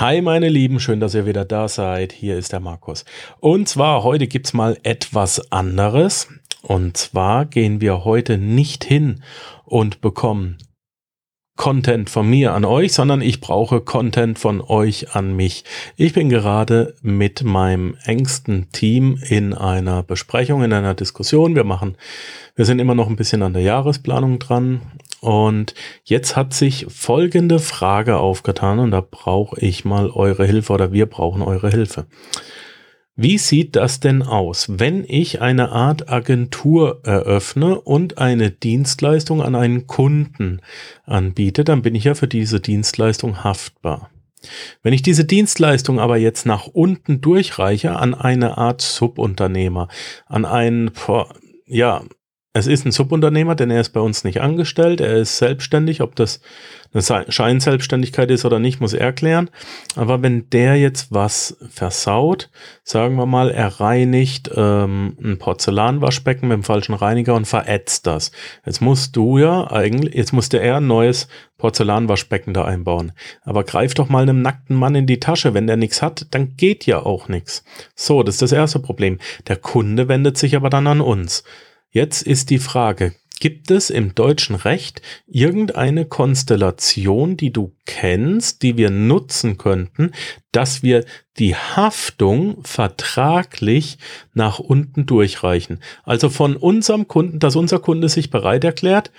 Hi meine Lieben, schön, dass ihr wieder da seid. Hier ist der Markus. Und zwar heute gibt's mal etwas anderes. Und zwar gehen wir heute nicht hin und bekommen Content von mir an euch, sondern ich brauche Content von euch an mich. Ich bin gerade mit meinem engsten Team in einer Besprechung, in einer Diskussion. Wir machen, wir sind immer noch ein bisschen an der Jahresplanung dran. Und jetzt hat sich folgende Frage aufgetan und da brauche ich mal eure Hilfe oder wir brauchen eure Hilfe. Wie sieht das denn aus, wenn ich eine Art Agentur eröffne und eine Dienstleistung an einen Kunden anbiete, dann bin ich ja für diese Dienstleistung haftbar. Wenn ich diese Dienstleistung aber jetzt nach unten durchreiche an eine Art Subunternehmer, an einen, ja, es ist ein Subunternehmer, denn er ist bei uns nicht angestellt, er ist selbstständig, ob das eine Scheinselbstständigkeit ist oder nicht, muss er klären. Aber wenn der jetzt was versaut, sagen wir mal, er reinigt ähm, ein Porzellanwaschbecken mit dem falschen Reiniger und verätzt das. Jetzt musst du ja eigentlich, jetzt musste er ein neues Porzellanwaschbecken da einbauen. Aber greif doch mal einem nackten Mann in die Tasche, wenn der nichts hat, dann geht ja auch nichts. So, das ist das erste Problem. Der Kunde wendet sich aber dann an uns. Jetzt ist die Frage, gibt es im deutschen Recht irgendeine Konstellation, die du kennst, die wir nutzen könnten, dass wir die Haftung vertraglich nach unten durchreichen? Also von unserem Kunden, dass unser Kunde sich bereit erklärt,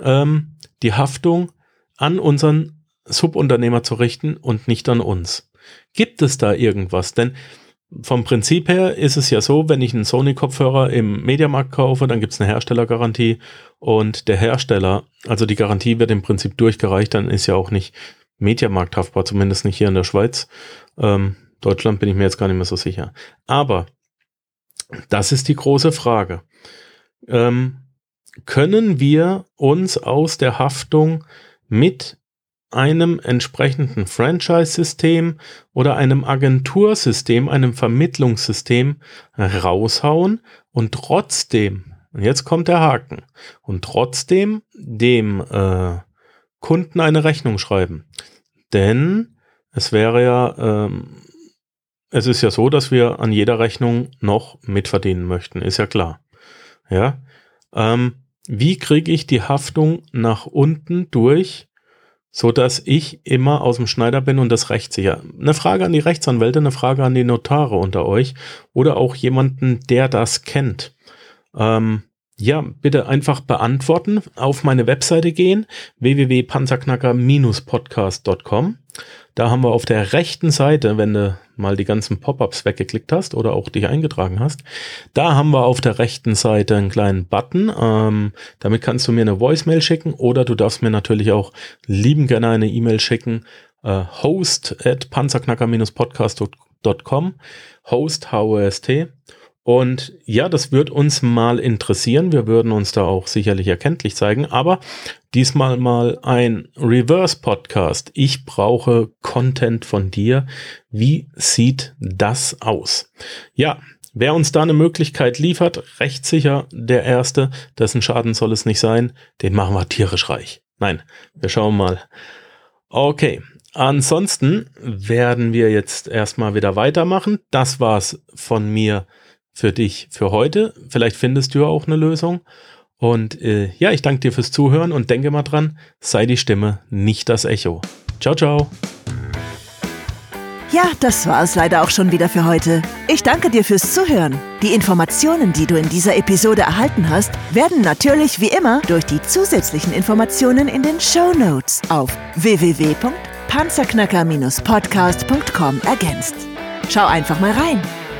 ähm, die Haftung an unseren Subunternehmer zu richten und nicht an uns. Gibt es da irgendwas? Denn vom Prinzip her ist es ja so, wenn ich einen Sony-Kopfhörer im Mediamarkt kaufe, dann gibt es eine Herstellergarantie und der Hersteller, also die Garantie wird im Prinzip durchgereicht, dann ist ja auch nicht Mediamarkt haftbar, zumindest nicht hier in der Schweiz. Ähm, Deutschland bin ich mir jetzt gar nicht mehr so sicher. Aber das ist die große Frage. Ähm, können wir uns aus der Haftung mit einem entsprechenden Franchise-System oder einem Agentursystem, einem Vermittlungssystem raushauen und trotzdem, und jetzt kommt der Haken, und trotzdem dem äh, Kunden eine Rechnung schreiben. Denn es wäre ja, ähm, es ist ja so, dass wir an jeder Rechnung noch mitverdienen möchten, ist ja klar. Ja. Ähm, wie kriege ich die Haftung nach unten durch so dass ich immer aus dem Schneider bin und das rechtssicher. Eine Frage an die Rechtsanwälte, eine Frage an die Notare unter euch oder auch jemanden, der das kennt. Ähm, ja, bitte einfach beantworten, auf meine Webseite gehen, www.panzerknacker-podcast.com. Da haben wir auf der rechten Seite, wenn du mal die ganzen Pop-ups weggeklickt hast oder auch dich eingetragen hast, da haben wir auf der rechten Seite einen kleinen Button. Ähm, damit kannst du mir eine Voicemail schicken oder du darfst mir natürlich auch lieben gerne eine E-Mail schicken. Äh, host at panzerknacker-podcast.com. Host, H-O-S-T. Und ja, das wird uns mal interessieren. Wir würden uns da auch sicherlich erkenntlich zeigen. Aber diesmal mal ein Reverse-Podcast. Ich brauche Content von dir. Wie sieht das aus? Ja, wer uns da eine Möglichkeit liefert, recht sicher der Erste, dessen Schaden soll es nicht sein, den machen wir tierisch reich. Nein, wir schauen mal. Okay. Ansonsten werden wir jetzt erstmal wieder weitermachen. Das war's von mir für dich für heute. Vielleicht findest du auch eine Lösung. Und äh, ja, ich danke dir fürs Zuhören und denke mal dran, sei die Stimme, nicht das Echo. Ciao, ciao. Ja, das war es leider auch schon wieder für heute. Ich danke dir fürs Zuhören. Die Informationen, die du in dieser Episode erhalten hast, werden natürlich wie immer durch die zusätzlichen Informationen in den Show Notes auf www.panzerknacker-podcast.com ergänzt. Schau einfach mal rein.